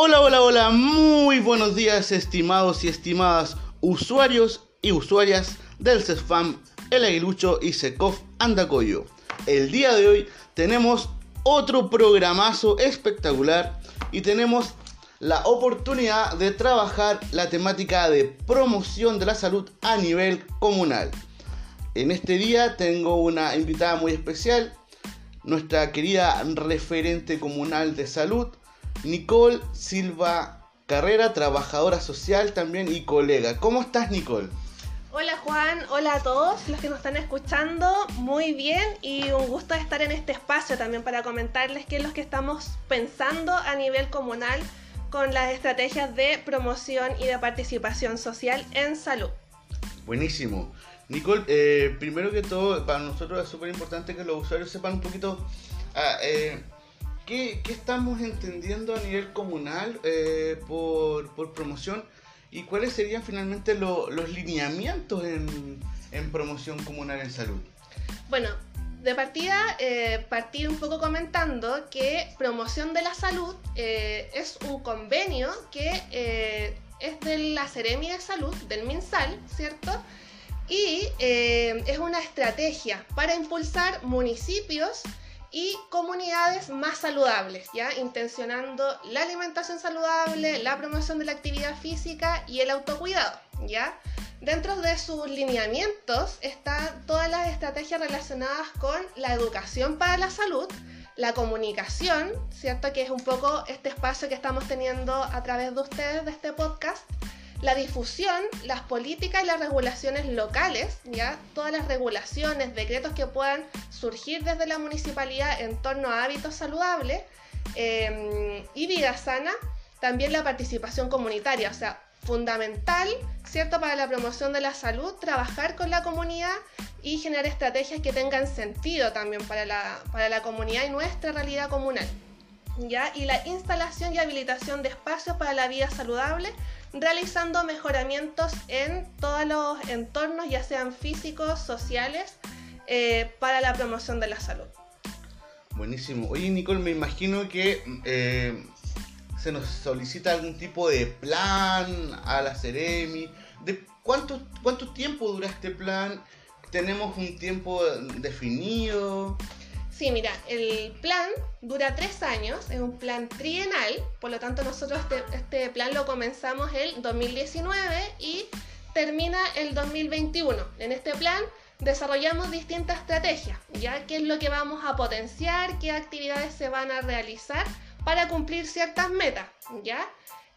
Hola, hola, hola, muy buenos días estimados y estimadas usuarios y usuarias del CESFAM, El Aguilucho y SECOF Andacoyo. El día de hoy tenemos otro programazo espectacular y tenemos la oportunidad de trabajar la temática de promoción de la salud a nivel comunal. En este día tengo una invitada muy especial, nuestra querida referente comunal de salud, Nicole Silva Carrera, trabajadora social también y colega. ¿Cómo estás, Nicole? Hola Juan, hola a todos los que nos están escuchando, muy bien y un gusto estar en este espacio también para comentarles qué es lo que estamos pensando a nivel comunal con las estrategias de promoción y de participación social en salud. Buenísimo. Nicole, eh, primero que todo, para nosotros es súper importante que los usuarios sepan un poquito ah, eh, ¿qué, estamos entendiendo a nivel comunal eh, por, promoción y cuáles serían finalmente los lineamientos en, en, promoción comunal en salud. Bueno, de partida, partir un poco comentando que promoción de la salud es un convenio que es de la Seremia de Salud, del MinSal, ¿cierto? y eh, es una estrategia para impulsar municipios y comunidades más saludables, ¿ya? Intencionando la alimentación saludable, la promoción de la actividad física y el autocuidado, ¿ya? Dentro de sus lineamientos están todas las estrategias relacionadas con la educación para la salud, la comunicación, ¿cierto? Que es un poco este espacio que estamos teniendo a través de ustedes, de este podcast, la difusión, las políticas y las regulaciones locales, ya todas las regulaciones, decretos que puedan surgir desde la municipalidad en torno a hábitos saludables em, y vida sana, también la participación comunitaria, o sea, fundamental, ¿cierto? Para la promoción de la salud, trabajar con la comunidad y generar estrategias que tengan sentido también para la, para la comunidad y nuestra realidad comunal. ¿Ya? Y la instalación y habilitación de espacios para la vida saludable realizando mejoramientos en todos los entornos, ya sean físicos, sociales, eh, para la promoción de la salud. Buenísimo. Oye, Nicole, me imagino que eh, se nos solicita algún tipo de plan a la Ceremi. ¿De cuánto, cuánto tiempo dura este plan? ¿Tenemos un tiempo definido? Sí, mira, el plan dura tres años, es un plan trienal, por lo tanto nosotros este, este plan lo comenzamos el 2019 y termina el 2021. En este plan desarrollamos distintas estrategias, ya qué es lo que vamos a potenciar, qué actividades se van a realizar para cumplir ciertas metas, ¿ya?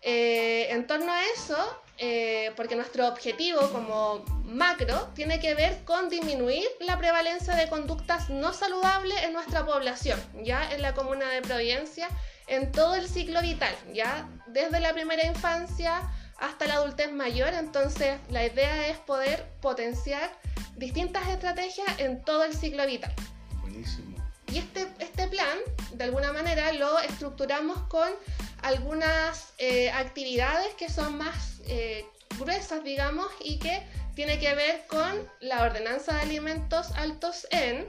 Eh, en torno a eso, eh, porque nuestro objetivo como macro tiene que ver con disminuir la prevalencia de conductas no saludables en nuestra población, ya en la comuna de Providencia, en todo el ciclo vital, ya desde la primera infancia hasta la adultez mayor. Entonces, la idea es poder potenciar distintas estrategias en todo el ciclo vital. Buenísimo. Y este, este plan, de alguna manera, lo estructuramos con algunas eh, actividades que son más eh, gruesas, digamos, y que tiene que ver con la ordenanza de alimentos altos en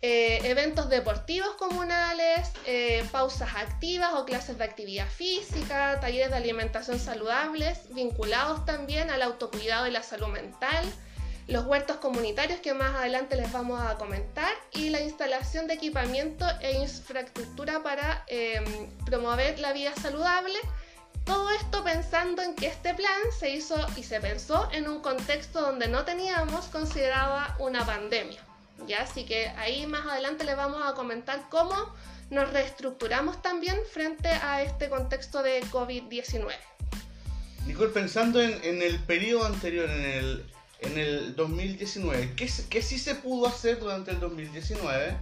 eh, eventos deportivos comunales, pausas activas o clases de actividad física, talleres de alimentación saludables, vinculados también al autocuidado y la salud mental, los huertos comunitarios que más adelante les vamos a comentar y la instalación de equipamiento e infraestructura para em, promover la vida saludable. Todo esto pensando en que este plan se hizo y se pensó en un contexto donde no teníamos considerada una pandemia. ¿ya? Así que ahí más adelante les vamos a comentar cómo nos reestructuramos también frente a este contexto de COVID-19. Nicole, pensando en, en el periodo anterior, en el, en el 2019. ¿Qué, qué sí se pudo hacer durante el 2019?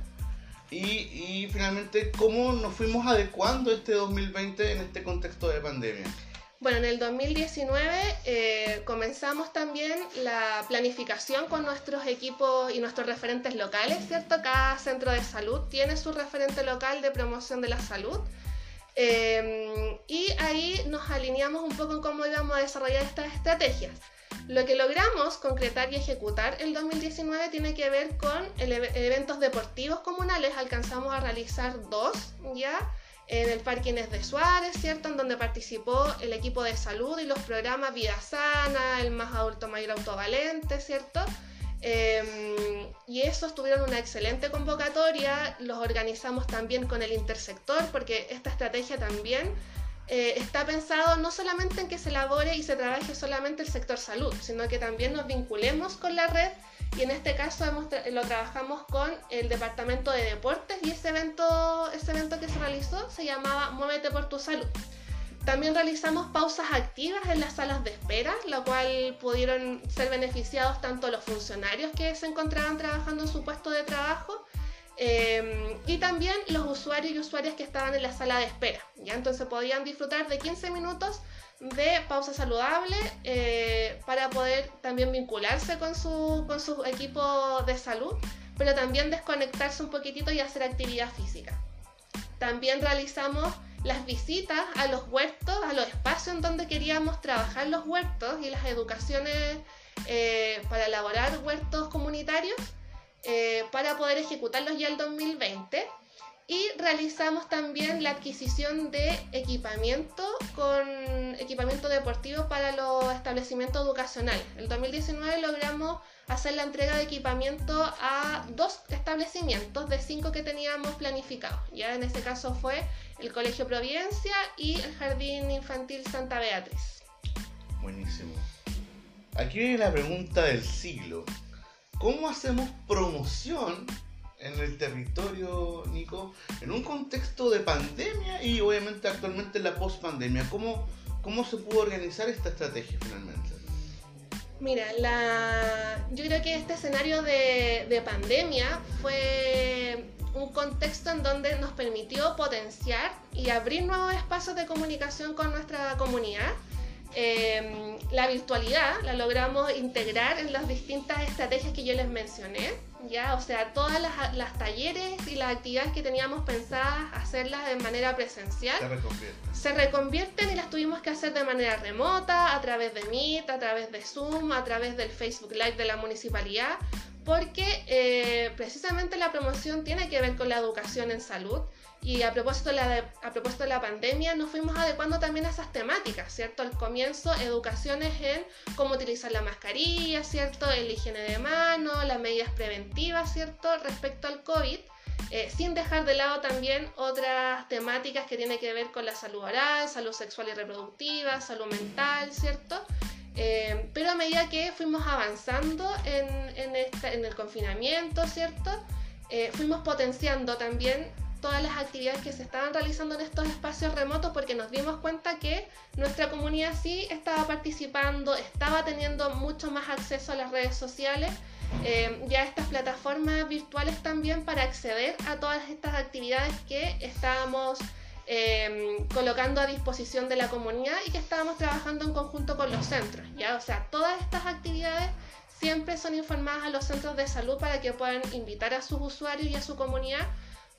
Y, y, finalmente, ¿cómo nos fuimos adecuando este 2020 en este contexto de pandemia? Bueno, en el 2019 eh, comenzamos también la planificación con nuestros equipos y nuestros referentes locales, ¿cierto? Cada centro de salud tiene su referente local de promoción de la salud. Eh, y ahí nos alineamos un poco en cómo íbamos a desarrollar estas estrategias. Lo que logramos concretar y ejecutar el 2019 tiene que ver con eventos deportivos comunales. Alcanzamos a realizar dos, ¿ya? en el Parque Inés de Suárez, ¿cierto? En donde participó el equipo de salud y los programas Vida Sana, el Más Adulto Mayor Autovalente, ¿cierto? Em, y esos tuvieron una excelente convocatoria, los organizamos también con el intersector, porque esta estrategia también eh, está pensado no solamente en que se elabore y se trabaje solamente el sector salud, sino que también nos vinculemos con la red y en este caso lo trabajamos con el departamento de deportes y ese evento, ese evento que se realizó se llamaba Muévete por tu salud. También realizamos pausas activas en las salas de espera, lo cual pudieron ser beneficiados tanto los funcionarios que se encontraban trabajando en su puesto de trabajo Em, y también los usuarios y usuarias que estaban en la sala de espera. ¿ya? Entonces podían disfrutar de 15 minutos de pausa saludable eh, para poder también vincularse con su, con su equipo de salud, pero también desconectarse un poquitito y hacer actividad física. También realizamos las visitas a los huertos, a los espacios en donde queríamos trabajar los huertos y las educaciones eh, para elaborar huertos comunitarios eh, para poder ejecutarlos ya el 2020 y realizamos también la adquisición de equipamiento con equipamiento deportivo para los establecimientos educacionales. El 2019 logramos hacer la entrega de equipamiento a dos establecimientos de cinco que teníamos planificados. Ya en este caso fue el Colegio Providencia y el Jardín Infantil Santa Beatriz. Buenísimo. Aquí viene la pregunta del siglo. ¿Cómo hacemos promoción en el territorio, Nico, en un contexto de pandemia y obviamente actualmente en la post-pandemia? ¿Cómo, ¿Cómo se pudo organizar esta estrategia finalmente? Mira, la... yo creo que este escenario de, de pandemia fue un contexto en donde nos permitió potenciar y abrir nuevos espacios de comunicación con nuestra comunidad Em, la virtualidad la logramos integrar en las distintas estrategias que yo les mencioné, ¿ya? O sea, todas las, talleres y las actividades que teníamos pensadas hacerlas de manera presencial se reconvierten. se reconvierten y las tuvimos que hacer de manera remota, a través de Meet, a través de Zoom, a través del Facebook Live de la municipalidad, porque eh, precisamente la promoción tiene que ver con la educación en salud y a propósito, de la a propósito de la pandemia, nos fuimos adecuando también a esas temáticas, ¿cierto? Al comienzo, educaciones en cómo utilizar la mascarilla, ¿cierto? El higiene de mano, las medidas preventivas, ¿cierto? Respecto al COVID. Eh, sin dejar de lado también otras temáticas que tienen que ver con la salud oral, salud sexual y reproductiva, salud mental, ¿cierto? Eh, pero a medida que fuimos avanzando en, el confinamiento, ¿cierto? Eh, fuimos potenciando también todas las actividades que se estaban realizando en estos espacios remotos porque nos dimos cuenta que nuestra comunidad sí estaba participando, estaba teniendo mucho más acceso a las redes sociales eh, y a estas plataformas virtuales también para acceder a todas estas actividades que estábamos eh, colocando a disposición de la comunidad y que estábamos trabajando en conjunto con los centros. ¿ya? O sea, todas estas actividades siempre son informadas a los centros de salud para que puedan invitar a sus usuarios y a su comunidad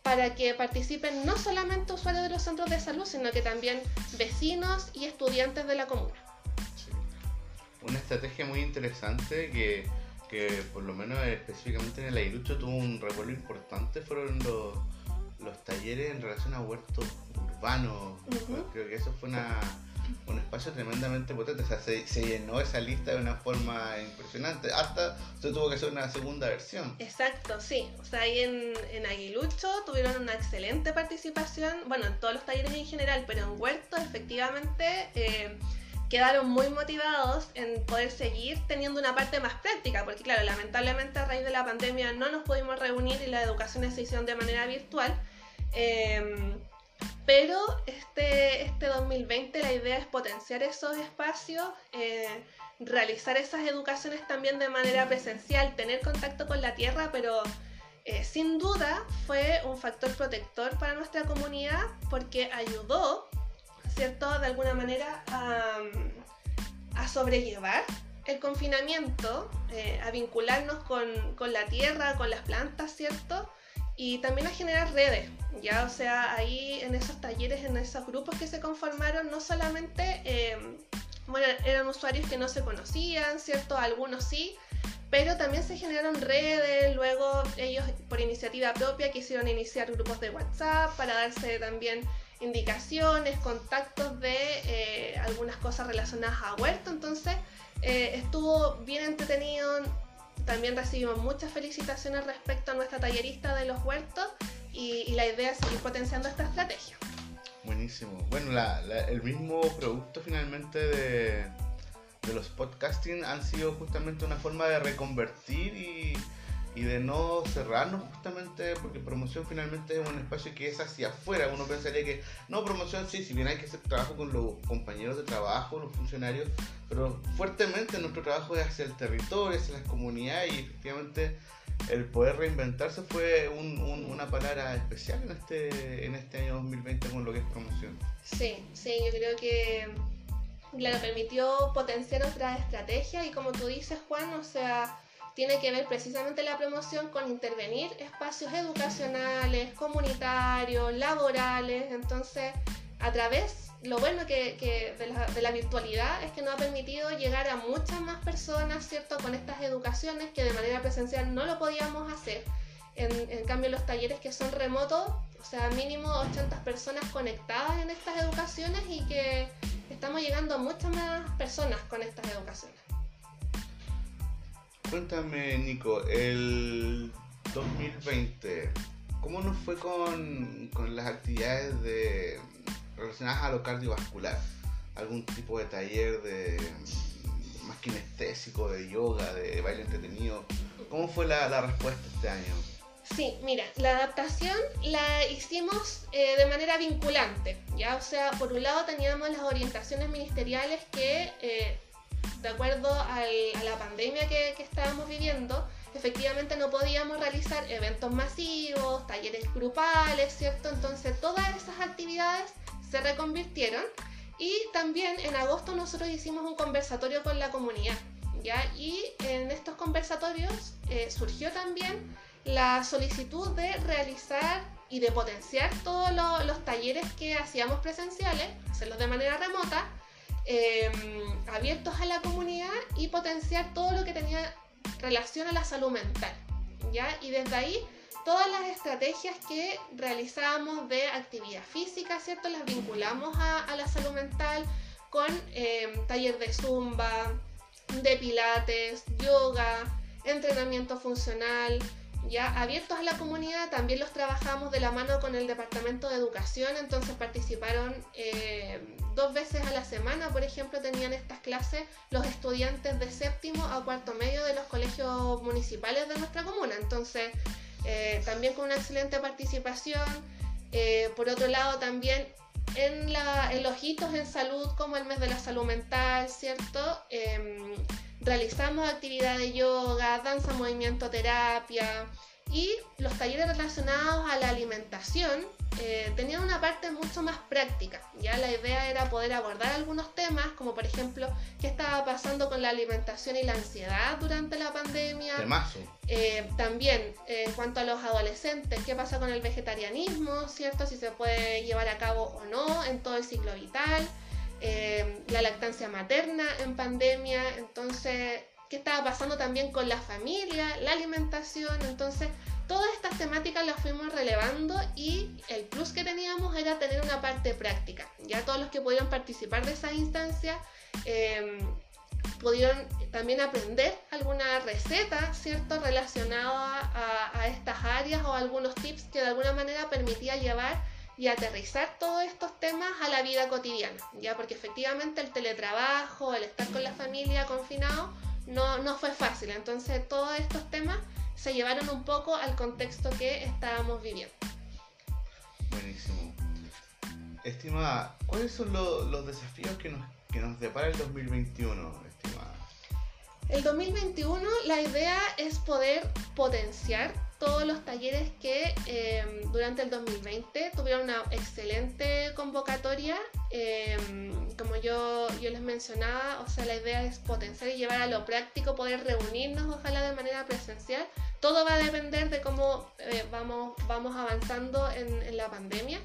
para que participen no solamente usuarios de los centros de salud, sino que también vecinos y estudiantes de la comuna. Una estrategia muy interesante que, que, por lo menos específicamente en el Airucho tuvo un revuelo importante fueron los, los talleres en relación a huertos urbanos. Creo que eso fue una un espacio tremendamente potente. O sea, se, llenó esa lista de una forma impresionante. Hasta se tuvo que hacer una segunda versión. Exacto, sí. O sea, ahí en, en Aguilucho tuvieron una excelente participación. Bueno, en todos los talleres en general, pero en Huerto efectivamente. Eh, quedaron muy motivados en poder seguir teniendo una parte más práctica, porque claro, lamentablemente a raíz de la pandemia no nos pudimos reunir y la educación se hicieron de manera virtual. Eh, pero este, este 2020 la idea es potenciar esos espacios, eh, realizar esas educaciones también de manera presencial, tener contacto con la tierra, pero eh, sin duda fue un factor protector para nuestra comunidad porque ayudó, ¿cierto?, de alguna manera a, sobrellevar el confinamiento, eh, a vincularnos con, con la tierra, con las plantas, ¿cierto? Y también a generar redes, ya, o sea, ahí en esos talleres, en esos grupos que se conformaron, no solamente, em, bueno, eran usuarios que no se conocían, ¿cierto? Algunos sí, pero también se generaron redes, luego ellos por iniciativa propia quisieron iniciar grupos de WhatsApp para darse también indicaciones, contactos de eh, algunas cosas relacionadas a huerto, entonces eh, estuvo bien entretenido, también recibimos muchas felicitaciones respecto a nuestra tallerista de los huertos y, la idea es seguir potenciando esta estrategia. Buenísimo. Bueno, el mismo producto finalmente de, de los podcasting han sido justamente una forma de reconvertir y y de no cerrarnos justamente porque promoción finalmente es un espacio que es hacia afuera. Uno pensaría que no, promoción sí, si bien hay que hacer trabajo con los compañeros de trabajo, los funcionarios, pero fuertemente nuestro trabajo es hacia el territorio, hacia las comunidades y efectivamente el poder reinventarse fue una palabra especial en este, en este año 2020 con lo que es promoción. Sí, sí, yo creo que claro, permitió potenciar otras estrategias y como tú dices Juan, o sea tiene que ver precisamente la promoción con intervenir espacios educacionales, comunitarios, laborales. Entonces, a través, lo bueno que, de, la, virtualidad es que nos ha permitido llegar a muchas más personas, ¿cierto? Con estas educaciones que de manera presencial no lo podíamos hacer. En, en cambio, los talleres que son remotos, o sea, mínimo 80 personas conectadas en estas educaciones y que estamos llegando a muchas más personas con estas educaciones. Cuéntame, Nico, el 2020, ¿cómo nos fue con, las actividades de, relacionadas a lo cardiovascular? ¿Algún tipo de taller de más kinestésico, de yoga, de baile entretenido? ¿Cómo fue la, respuesta este año? Sí, mira, la adaptación la hicimos eh, de manera vinculante, ¿ya? O sea, por un lado teníamos las orientaciones ministeriales que eh, de acuerdo a la pandemia que, estábamos viviendo, efectivamente no podíamos realizar eventos masivos, talleres grupales, ¿cierto? Entonces todas esas actividades se reconvirtieron y también en agosto nosotros hicimos un conversatorio con la comunidad, ¿ya? Y en estos conversatorios eh, surgió también la solicitud de realizar y de potenciar todos los talleres que hacíamos presenciales, hacerlos de manera remota, Em, abiertos a la comunidad y potenciar todo lo que tenía relación a la salud mental. ¿ya? Y desde ahí todas las estrategias que realizábamos de actividad física, ¿cierto? Las vinculamos a, la salud mental con em, taller de zumba, de pilates, yoga, entrenamiento funcional, ya abiertos a la comunidad, también los trabajamos de la mano con el Departamento de Educación, entonces participaron eh, dos veces a la semana, por ejemplo, tenían estas clases los estudiantes de séptimo a cuarto medio de los colegios municipales de nuestra comuna, entonces eh, también con una excelente participación. Eh, por otro lado, también en, la, en los hitos en salud, como el mes de la salud mental, ¿cierto? Realizamos actividades de yoga, danza, movimiento, terapia y los talleres relacionados a la alimentación eh, tenían una parte mucho más práctica. Ya la idea era poder abordar algunos temas, como por ejemplo qué estaba pasando con la alimentación y la ansiedad durante la pandemia. Eh, también eh, en cuanto a los adolescentes, qué pasa con el vegetarianismo, ¿cierto? Si se puede llevar a cabo o no en todo el ciclo vital. Eh, la lactancia materna en pandemia, entonces, qué estaba pasando también con la familia, la alimentación, entonces, todas estas temáticas las fuimos relevando y el plus que teníamos era tener una parte práctica. Ya todos los que pudieron participar de esa instancia eh, pudieron también aprender alguna receta, ¿cierto?, relacionada a, a estas áreas o algunos tips que de alguna manera permitía llevar y aterrizar todos estos temas a la vida cotidiana, ya porque efectivamente el teletrabajo, el estar con la familia confinado, no, no fue fácil. Entonces todos estos temas se llevaron un poco al contexto que estábamos viviendo. Buenísimo. Estimada, ¿cuáles son los desafíos que nos, que nos depara el 2021, estimada? El 2021 la idea es poder potenciar todos los talleres que em, durante el 2020 tuvieron una excelente convocatoria. Em, como yo, yo les mencionaba, o sea, la idea es potenciar y llevar a lo práctico, poder reunirnos, ojalá de manera presencial. Todo va a depender de cómo eh, vamos, vamos avanzando en, en la pandemia.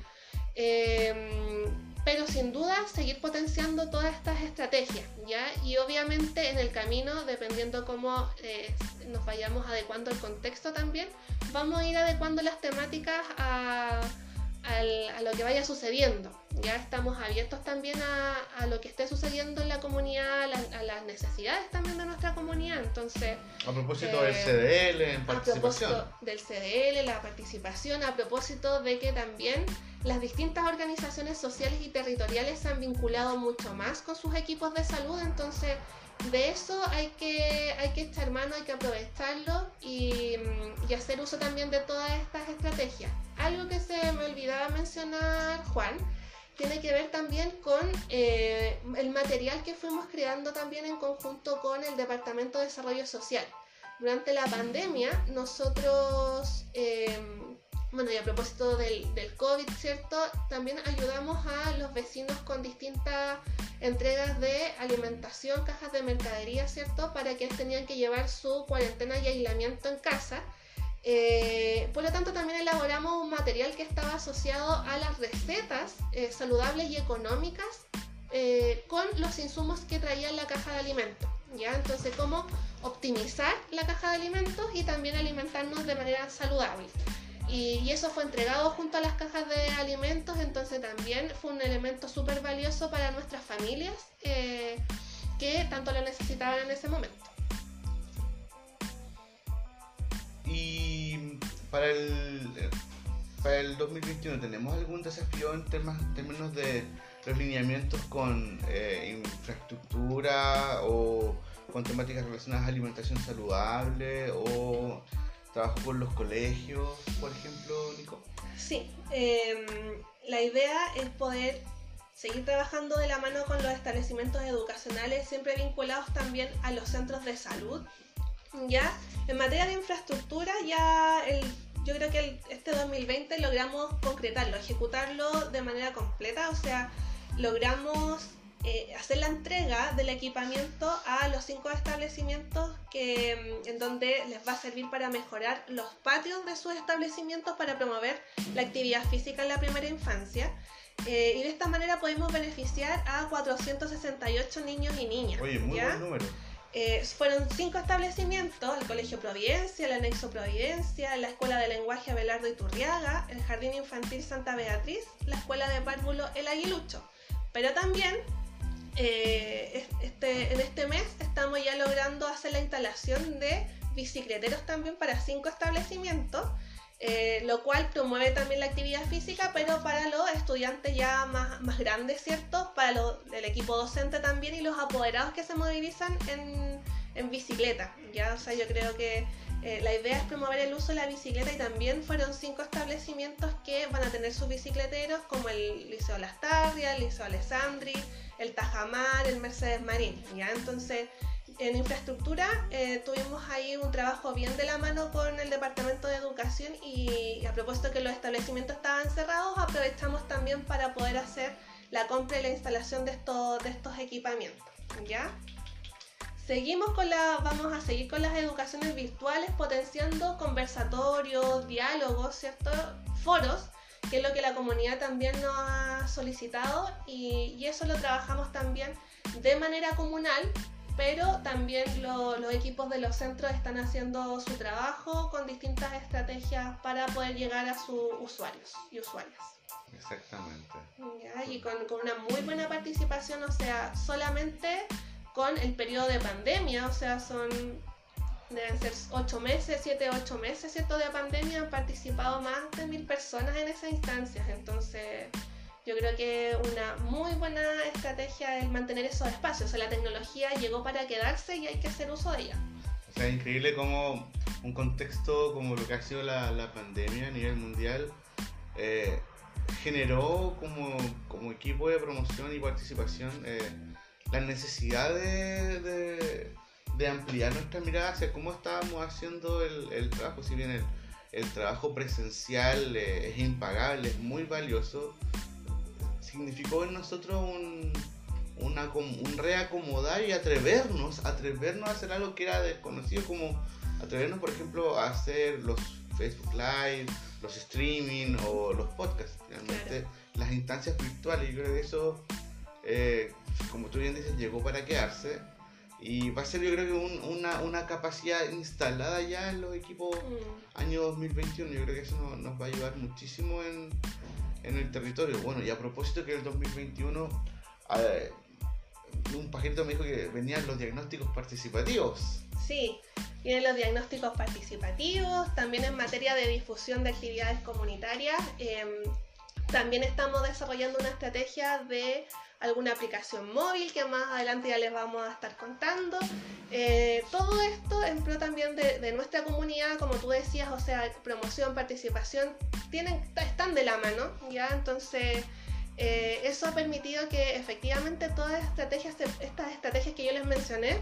Pero sin duda seguir potenciando todas estas estrategias, ¿ya? Y obviamente en el camino, dependiendo cómo eh, nos vayamos adecuando al contexto también, vamos a ir adecuando las temáticas a, a lo que vaya sucediendo. Ya estamos abiertos también a, lo que esté sucediendo en la comunidad, a, las necesidades también de nuestra comunidad. Entonces, a propósito del CDL, en participación. A propósito del CDL, la participación, a propósito de que también las distintas organizaciones sociales y territoriales se han vinculado mucho más con sus equipos de salud, entonces de eso hay que, hay que echar mano, hay que aprovecharlo y, y, hacer uso también de todas estas estrategias. Algo que se me olvidaba mencionar, Juan, tiene que ver también con eh, el material que fuimos creando también en conjunto con el Departamento de Desarrollo Social. Durante la pandemia, nosotros, eh, bueno, y a propósito del COVID, ¿cierto? También ayudamos a los vecinos con distintas entregas de alimentación, cajas de mercadería, ¿cierto? Para que tenían que llevar su cuarentena y aislamiento en casa. Eh, por lo tanto, también elaboramos un material que estaba asociado a las recetas eh, saludables y económicas eh, con los insumos que traía la caja de alimentos. ¿ya? Entonces, cómo optimizar la caja de alimentos y también alimentarnos de manera saludable. Y, eso fue entregado junto a las cajas de alimentos, entonces también fue un elemento súper valioso para nuestras familias que tanto lo necesitaban en ese momento. Y para el, para el 2021, ¿tenemos algún desafío en términos de los lineamientos con eh, infraestructura o con temáticas relacionadas a alimentación saludable o trabajo con los colegios, por ejemplo, Nico? Sí, em, la idea es poder seguir trabajando de la mano con los establecimientos educacionales, siempre vinculados también a los centros de salud. Ya, en materia de infraestructura, ya el, yo creo que este 2020 logramos concretarlo, ejecutarlo de manera completa, o sea, logramos eh, hacer la entrega del equipamiento a los cinco establecimientos que, mm, en donde les va a servir para mejorar los patios de sus establecimientos para promover la actividad física en la primera infancia. Eh, y de esta manera podemos beneficiar a 468 niños y niñas. Oye, muy buen número. Eh, fueron cinco establecimientos, el Colegio Providencia, el Anexo Providencia, la Escuela de Lenguaje Abelardo Iturriaga, el Jardín Infantil Santa Beatriz, la Escuela de Párvulo El Aguilucho. Pero también eh, este, en este mes estamos ya logrando hacer la instalación de bicicleteros también para cinco establecimientos, eh, lo cual promueve también la actividad física, pero para los estudiantes ya más, más grandes, ¿cierto? Para el equipo docente también y los apoderados que se movilizan en, en bicicleta, ¿ya? O sea, yo creo que eh, la idea es promover el uso de la bicicleta y también fueron cinco establecimientos que van a tener sus bicicleteros, como el Liceo Lastarria, el Liceo Alessandri, el Tajamar, el Mercedes Marín. ¿ya? Entonces, en infraestructura eh, tuvimos ahí un trabajo bien de la mano con el Departamento de Educación y, a propósito que los establecimientos estaban cerrados, aprovechamos también para poder hacer la compra y la instalación de estos, de estos equipamientos. ¿ya? Seguimos con la, vamos a seguir con las educaciones virtuales, potenciando conversatorios, diálogos, ¿cierto? Foros, que es lo que la comunidad también nos ha solicitado y, eso lo trabajamos también de manera comunal, pero también los equipos de los centros están haciendo su trabajo con distintas estrategias para poder llegar a sus usuarios y usuarias. Exactamente. y con, con una muy buena participación, o sea, solamente con el periodo de pandemia, o sea, son, deben ser 8 meses, 7, 8 meses, ¿cierto? De pandemia han participado más de mil personas en esas instancias, entonces yo creo que una muy buena estrategia es mantener esos espacios, o sea, la tecnología llegó para quedarse y hay que hacer uso de ella. O sea, increíble como un contexto como lo que ha sido la, la pandemia a nivel mundial eh, generó como, como equipo de promoción y participación eh, la necesidad de, de, ampliar nuestra mirada hacia cómo estábamos haciendo el, el trabajo, si bien el, el trabajo presencial eh, es impagable, es muy valioso, significó en nosotros un, una, un reacomodar y atrevernos, atrevernos a hacer algo que era desconocido, como atrevernos, por ejemplo, a hacer los Facebook Live, los streaming o los podcasts, realmente las instancias virtuales. Yo creo que eso eh, como tú bien dices, llegó para quedarse. Y va a ser yo creo que una, una, capacidad instalada ya en los equipos mm. año 2021. Yo creo que eso nos, va a ayudar muchísimo en, en el territorio. Bueno, y a propósito que el 2021, eh, un pajarito me dijo que venían los diagnósticos participativos. Sí, vienen los diagnósticos participativos, también en materia de difusión de actividades comunitarias. Em, también estamos desarrollando una estrategia de alguna aplicación móvil que más adelante ya les vamos a estar contando. Eh, todo esto en pro también de, nuestra comunidad, como tú decías, o sea, promoción, participación, tienen, están de la mano, ¿ya? Entonces, eh, eso ha permitido que efectivamente todas las estrategias, estas estrategias que yo les mencioné,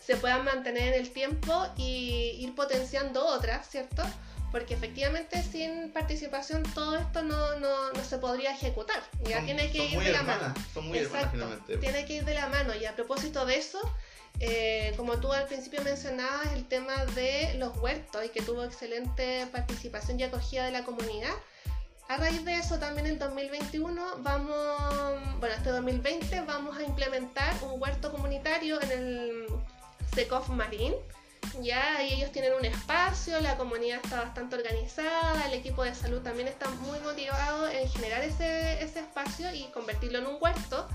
se puedan mantener en el tiempo y ir potenciando otras, ¿cierto? Porque efectivamente sin participación todo esto no, no, no se podría ejecutar. Ya tiene que ir de la mano. Son muy hermanas finalmente. Tiene que ir de la mano. Y a propósito de eso, eh, como tú al principio mencionabas, el tema de los huertos y que tuvo excelente participación y acogida de la comunidad. A raíz de eso, también en 2021 vamos, bueno, este 2020 vamos a implementar un huerto comunitario en el Secov Marín ya y ellos tienen un espacio, la comunidad está bastante organizada, el equipo de salud también está muy motivado en generar ese, espacio y convertirlo en un huerto.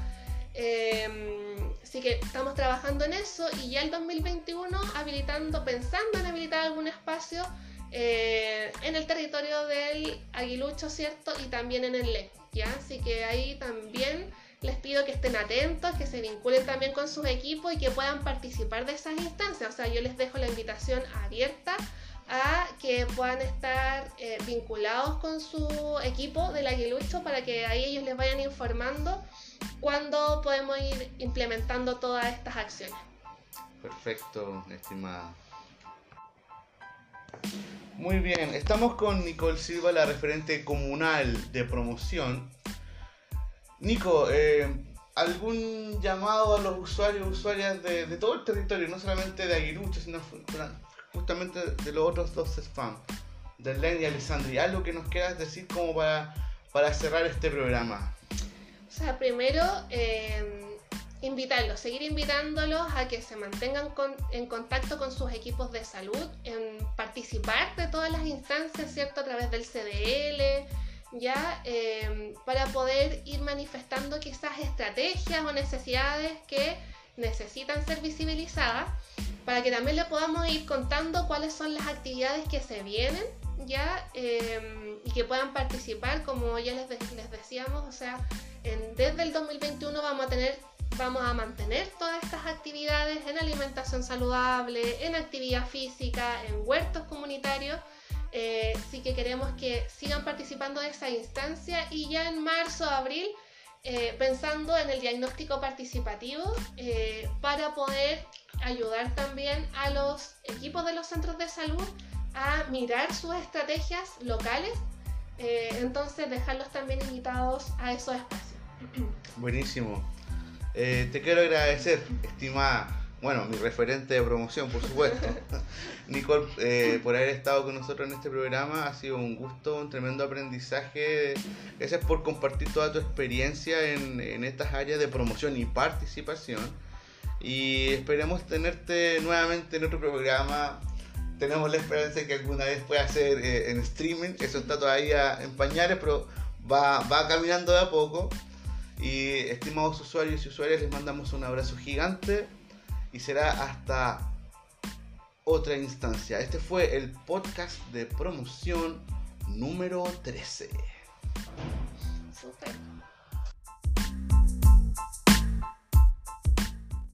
Em, así que estamos trabajando en eso y ya el 2021 habilitando, pensando en habilitar algún espacio eh, en el territorio del Aguilucho, ¿cierto? Y también en el LE, ¿ya? Así que ahí también les pido que estén atentos, que se vinculen también con sus equipos y que puedan participar de esas instancias. O sea, yo les dejo la invitación abierta a que puedan estar eh, vinculados con su equipo del Aguilucho para que ahí ellos les vayan informando cuándo podemos ir implementando todas estas acciones. Perfecto, estimada. Muy bien, estamos con Nicole Silva, la referente comunal de promoción Nico, eh, ¿algún llamado a los usuarios usuarias de, todo el territorio, no solamente de Aguilucho, sino justamente de los otros dos spam, de Len y Alessandri? ¿Algo que nos quieras decir como para, para cerrar este programa? O sea, primero, em, invitarlos, seguir invitándolos a que se mantengan en contacto con sus equipos de salud, en participar de todas las instancias, ¿cierto? A través del CDL, ya em, para poder ir manifestando quizás estrategias o necesidades que necesitan ser visibilizadas para que también le podamos ir contando cuáles son las actividades que se vienen ya em, y que puedan participar como ya les, les decíamos o sea desde el 2021 vamos a tener vamos a mantener todas estas actividades en alimentación saludable en actividad física en huertos comunitarios eh, sí que queremos que sigan participando de esa instancia y ya en marzo, abril, eh, pensando en el diagnóstico participativo eh, para poder ayudar también a los equipos de los centros de salud a mirar sus estrategias locales. entonces, dejarlos también invitados a esos espacios. Buenísimo. te quiero agradecer, estimada bueno, mi referente de promoción, por supuesto. Nicole, eh, por haber estado con nosotros en este programa, ha sido un gusto, un tremendo aprendizaje. Gracias por compartir toda tu experiencia en, en estas áreas de promoción y participación. Y esperemos tenerte nuevamente en otro programa. Tenemos la esperanza de que alguna vez pueda ser eh, en streaming. Eso está todavía en pañales, pero va, va caminando de a poco. Y estimados usuarios y usuarias, les mandamos un abrazo gigante y será hasta otra instancia. Este fue el podcast de promoción número 13. Super.